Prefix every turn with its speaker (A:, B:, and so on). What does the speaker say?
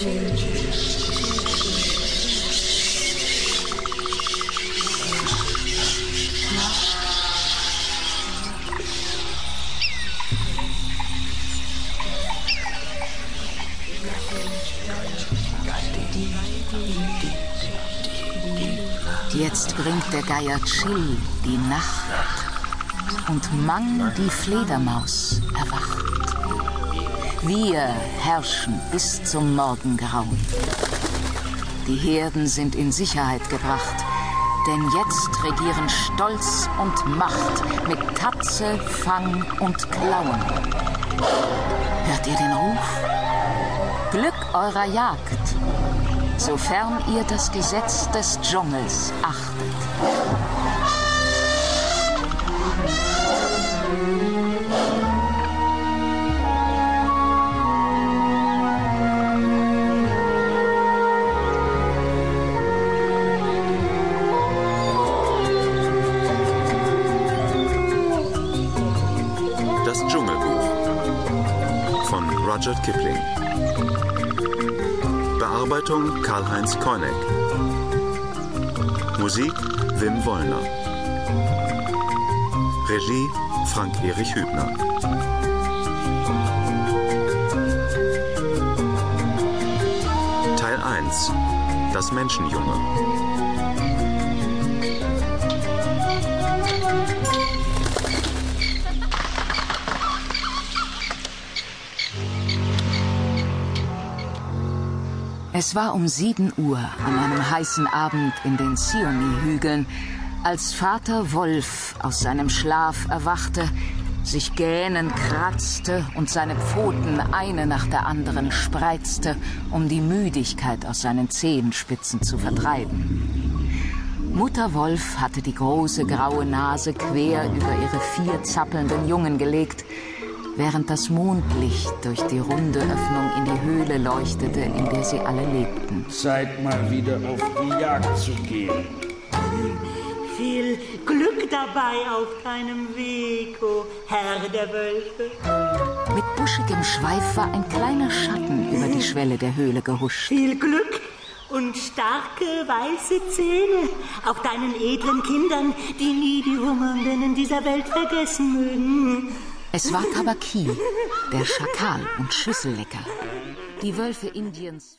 A: Jetzt bringt der Geier Chill die Nacht und Mang die Fledermaus erwacht. Wir herrschen bis zum Morgengrauen. Die Herden sind in Sicherheit gebracht, denn jetzt regieren Stolz und Macht mit Tatze, Fang und Klauen. Hört ihr den Ruf? Glück eurer Jagd, sofern ihr das Gesetz des Dschungels achtet.
B: Das Dschungelbuch von Rudyard Kipling. Bearbeitung Karl-Heinz Koenig. Musik Wim Wollner. Regie Frank-Erich Hübner. Teil 1 Das Menschenjunge.
A: Es war um sieben Uhr an einem heißen Abend in den Sioni-Hügeln, als Vater Wolf aus seinem Schlaf erwachte, sich gähnend kratzte und seine Pfoten eine nach der anderen spreizte, um die Müdigkeit aus seinen Zehenspitzen zu vertreiben. Mutter Wolf hatte die große graue Nase quer über ihre vier zappelnden Jungen gelegt, während das Mondlicht durch die runde Öffnung in die Höhle leuchtete, in der sie alle lebten.
C: Zeit mal wieder auf die Jagd zu gehen.
D: Viel Glück dabei auf deinem Weg, o Herr der Wölfe.
A: Mit buschigem Schweif war ein kleiner Schatten über die Schwelle der Höhle gehuscht.
D: Viel Glück und starke weiße Zähne auf deinen edlen Kindern, die nie die Hungernden in dieser Welt vergessen mögen.
A: Es war Tabaki, der Schakal und Schüssellecker. Die Wölfe Indiens